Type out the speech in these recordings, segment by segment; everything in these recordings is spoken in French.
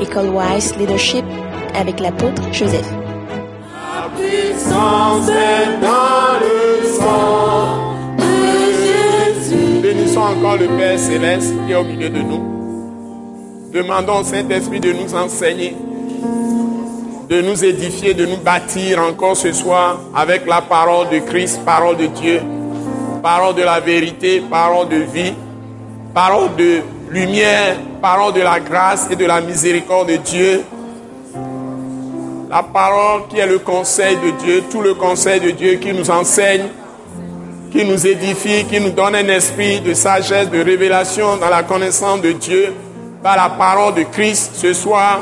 École Wise Leadership avec l'apôtre Joseph. La puissance est dans le sang de Jésus. Bénissons encore le Père céleste qui est au milieu de nous. Demandons au Saint-Esprit de nous enseigner, de nous édifier, de nous bâtir encore ce soir avec la parole de Christ, parole de Dieu, parole de la vérité, parole de vie, parole de lumière, parole de la grâce et de la miséricorde de Dieu. La parole qui est le conseil de Dieu, tout le conseil de Dieu qui nous enseigne, qui nous édifie, qui nous donne un esprit de sagesse, de révélation dans la connaissance de Dieu par la parole de Christ ce soir.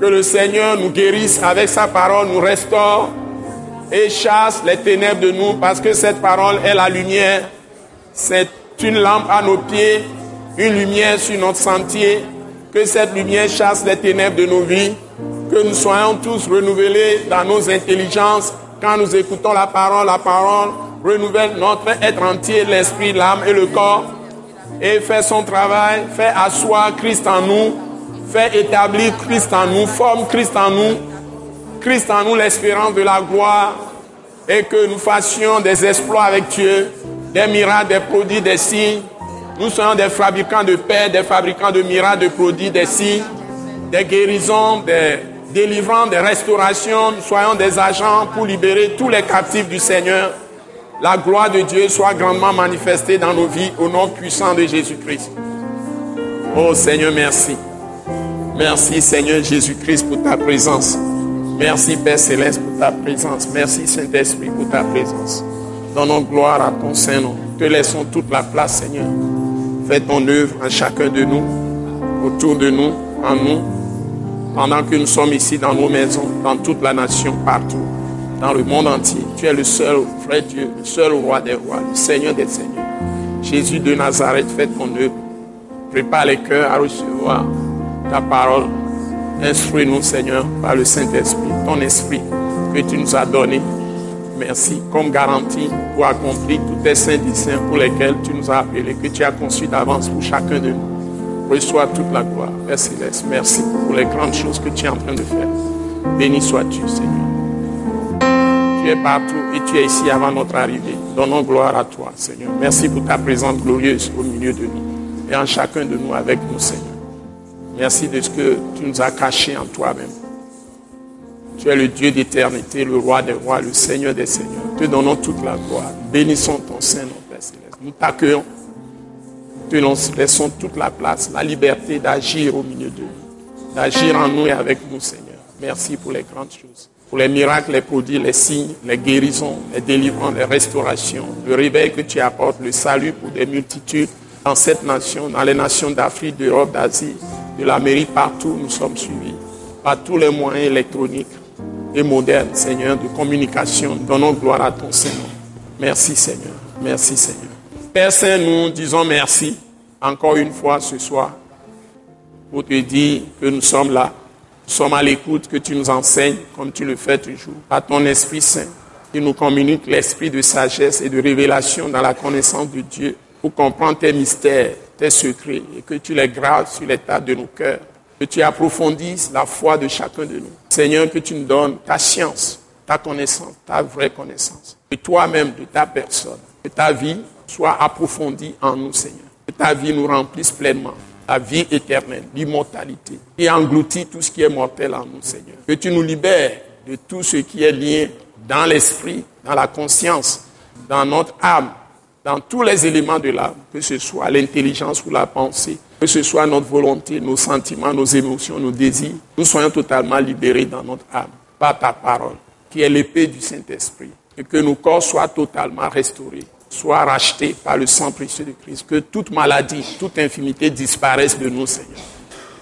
Que le Seigneur nous guérisse avec sa parole, nous restaure et chasse les ténèbres de nous parce que cette parole est la lumière. C'est une lampe à nos pieds, une lumière sur notre sentier. Que cette lumière chasse les ténèbres de nos vies. Que nous soyons tous renouvelés dans nos intelligences. Quand nous écoutons la parole, la parole renouvelle notre être entier, l'esprit, l'âme et le corps. Et fait son travail, fait asseoir Christ en nous, fait établir Christ en nous, forme Christ en nous. Christ en nous l'espérance de la gloire et que nous fassions des exploits avec Dieu, des miracles, des produits, des signes. Nous soyons des fabricants de paix, des fabricants de miracles, de produits, des signes, des guérisons, des délivrances, des restaurations. Soyons des agents pour libérer tous les captifs du Seigneur. La gloire de Dieu soit grandement manifestée dans nos vies au nom puissant de Jésus-Christ. Oh Seigneur, merci. Merci Seigneur Jésus-Christ pour ta présence. Merci Père Céleste pour ta présence. Merci Saint-Esprit pour ta présence. Donnons gloire à ton Saint-Nom. Te laissons toute la place, Seigneur. Fais ton œuvre en chacun de nous, autour de nous, en nous, pendant que nous sommes ici dans nos maisons, dans toute la nation, partout, dans le monde entier. Tu es le seul vrai Dieu, le seul roi des rois, le Seigneur des seigneurs. Jésus de Nazareth, fais ton œuvre. Prépare les cœurs à recevoir ta parole. Instruis-nous, Seigneur, par le Saint-Esprit, ton esprit que tu nous as donné. Merci comme garantie pour accomplir tous tes saints desseins pour lesquels tu nous as appelés, que tu as conçus d'avance pour chacun de nous. Reçois toute la gloire, Père Céleste. Merci pour les grandes choses que tu es en train de faire. Béni sois-tu, Seigneur. Tu es partout et tu es ici avant notre arrivée. Donnons gloire à toi, Seigneur. Merci pour ta présence glorieuse au milieu de nous et en chacun de nous avec nous, Seigneur. Merci de ce que tu nous as caché en toi-même. Tu es le Dieu d'éternité, le roi des rois, le Seigneur des seigneurs. Te donnons toute la gloire. Bénissons ton Saint-Nom, Père Céleste. Nous t'accueillons. Te laissons toute la place, la liberté d'agir au milieu de nous, d'agir en nous et avec nous, Seigneur. Merci pour les grandes choses, pour les miracles, les produits, les signes, les guérisons, les délivrances, les restaurations, le réveil que tu apportes, le salut pour des multitudes dans cette nation, dans les nations d'Afrique, d'Europe, d'Asie, de l'Amérique, partout, nous sommes suivis par tous les moyens électroniques et modernes, Seigneur, de communication. Donnons gloire à ton Seigneur. Merci, Seigneur. Merci, Seigneur. Père Saint, nous disons merci encore une fois ce soir pour te dire que nous sommes là. Nous sommes à l'écoute, que tu nous enseignes comme tu le fais toujours, à ton Esprit Saint, qui nous communique l'esprit de sagesse et de révélation dans la connaissance de Dieu pour comprendre tes mystères, tes secrets, et que tu les graves sur l'état de nos cœurs, que tu approfondisses la foi de chacun de nous. Seigneur, que tu nous donnes ta science, ta connaissance, ta vraie connaissance, et toi-même de ta personne, que ta vie soit approfondie en nous, Seigneur, que ta vie nous remplisse pleinement, la vie éternelle, l'immortalité, et engloutit tout ce qui est mortel en nous, Seigneur. Que tu nous libères de tout ce qui est lié dans l'esprit, dans la conscience, dans notre âme, dans tous les éléments de l'âme, que ce soit l'intelligence ou la pensée, que ce soit notre volonté, nos sentiments, nos émotions, nos désirs, nous soyons totalement libérés dans notre âme par ta parole, qui est l'épée du Saint-Esprit, et que nos corps soient totalement restaurés, soient rachetés par le sang précieux de Christ, que toute maladie, toute infimité disparaisse de nous, Seigneur,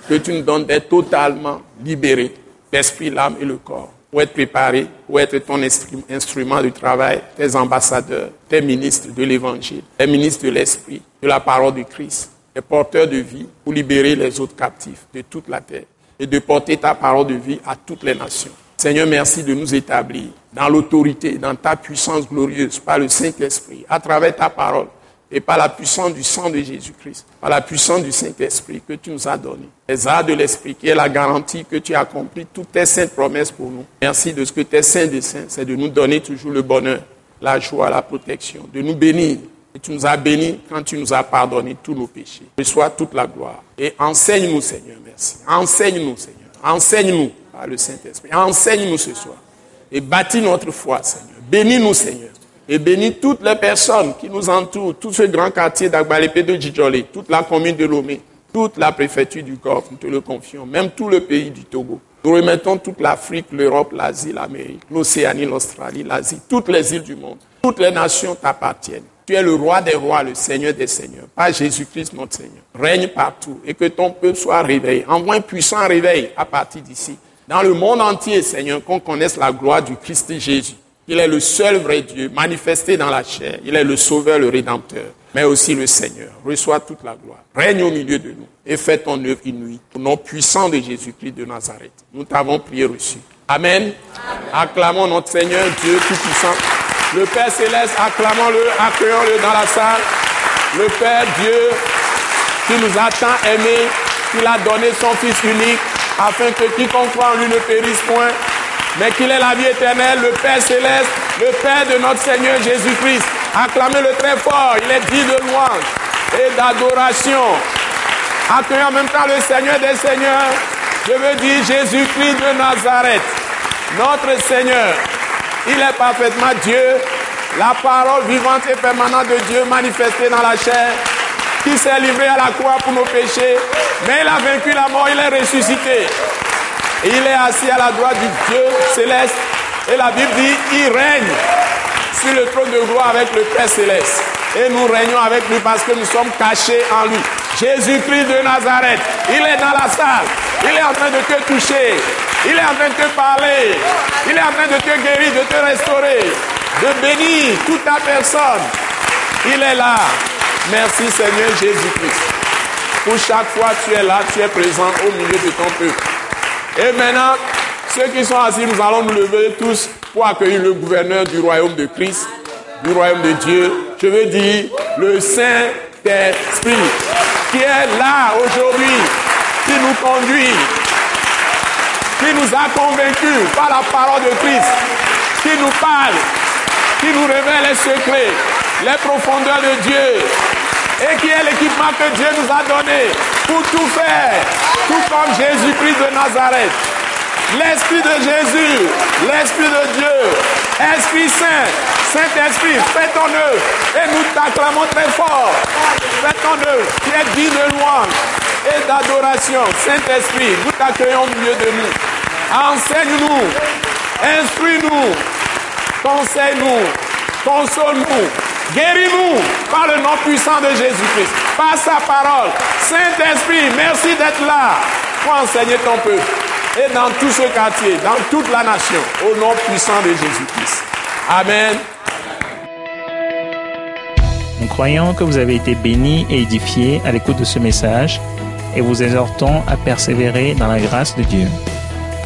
que tu nous donnes d'être totalement libérés, l'esprit, l'âme et le corps pour être préparé, pour être ton instrument de travail, tes ambassadeurs, tes ministres de l'Évangile, tes ministres de l'Esprit, de la parole de Christ, les porteurs de vie, pour libérer les autres captifs de toute la terre et de porter ta parole de vie à toutes les nations. Seigneur, merci de nous établir dans l'autorité, dans ta puissance glorieuse par le Saint-Esprit, à travers ta parole, et par la puissance du sang de Jésus-Christ, par la puissance du Saint-Esprit que tu nous as donné, les arts de l'Esprit qui est la garantie que tu as accompli toutes tes saintes promesses pour nous. Merci de ce que tes saints de saints, c'est de nous donner toujours le bonheur, la joie, la protection, de nous bénir. Tu nous as bénis quand tu nous as pardonné tous nos péchés. Reçois toute la gloire. Et enseigne-nous, Seigneur, merci. Enseigne-nous, Seigneur. Enseigne-nous par le Saint-Esprit. Enseigne-nous ce soir. Et bâtis notre foi, Seigneur. Bénis-nous, Seigneur. Et bénis toutes les personnes qui nous entourent, tout ce grand quartier d'Agbalépé de Djidjolé, toute la commune de Lomé, toute la préfecture du Golfe, nous te le confions, même tout le pays du Togo. Nous remettons toute l'Afrique, l'Europe, l'Asie, l'Amérique, l'Océanie, l'Australie, l'Asie, toutes les îles du monde. Toutes les nations t'appartiennent. Tu es le roi des rois, le Seigneur des seigneurs, pas Jésus-Christ notre Seigneur. Règne partout et que ton peuple soit réveillé. Envoie un puissant réveil à partir d'ici. Dans le monde entier, Seigneur, qu'on connaisse la gloire du Christ Jésus. Il est le seul vrai Dieu manifesté dans la chair. Il est le sauveur, le rédempteur, mais aussi le Seigneur. Reçois toute la gloire. Règne au milieu de nous et fais ton œuvre inouïe. Au nom puissant de Jésus-Christ de Nazareth. Nous t'avons prié reçu. Amen. Acclamons notre Seigneur Dieu Tout-Puissant. Le Père Céleste, acclamons-le, accueillons-le dans la salle. Le Père Dieu qui nous a tant aimés, qu'il a donné son Fils unique, afin que quiconque croit en lui ne périsse point, mais qu'il ait la vie éternelle, le Père Céleste, le Père de notre Seigneur Jésus-Christ. Acclamez-le très fort, il est dit de louange et d'adoration. Accueillons en même temps le Seigneur des Seigneurs, je veux dire Jésus-Christ de Nazareth, notre Seigneur. Il est parfaitement Dieu, la parole vivante et permanente de Dieu manifestée dans la chair, qui s'est livré à la croix pour nos péchés, mais il a vaincu la mort, il est ressuscité. Il est assis à la droite du Dieu céleste. Et la Bible dit, il règne sur le trône de gloire avec le Père céleste. Et nous régnons avec lui parce que nous sommes cachés en lui. Jésus-Christ de Nazareth, il est dans la salle. Il est en train de te toucher. Il est en train de te parler. Il est en train de te guérir, de te restaurer, de bénir toute ta personne. Il est là. Merci Seigneur Jésus-Christ. Pour chaque fois tu es là, tu es présent au milieu de ton peuple. Et maintenant, ceux qui sont assis, nous allons nous lever tous pour accueillir le gouverneur du royaume de Christ, du royaume de Dieu. Je veux dire le Saint-Esprit qui est là aujourd'hui, qui nous conduit, nous a convaincus par la parole de Christ, qui nous parle, qui nous révèle les secrets, les profondeurs de Dieu, et qui est l'équipement que Dieu nous a donné pour tout faire, tout comme Jésus-Christ de Nazareth. L'Esprit de Jésus, l'Esprit de Dieu, Esprit Saint, Saint-Esprit, fais ton œuvre et nous t'acclamons très fort. Fais ton œuvre qui est digne de louange et d'adoration. Saint-Esprit, nous t'accueillons au milieu de nous. Enseigne-nous, instruis-nous, conseille-nous, console-nous, guéris-nous par le nom puissant de Jésus-Christ, par sa parole. Saint-Esprit, merci d'être là pour enseigner ton peuple. Et dans tout ce quartier, dans toute la nation, au nom puissant de Jésus-Christ. Amen. Nous croyons que vous avez été bénis et édifiés à l'écoute de ce message et vous exhortons à persévérer dans la grâce de Dieu.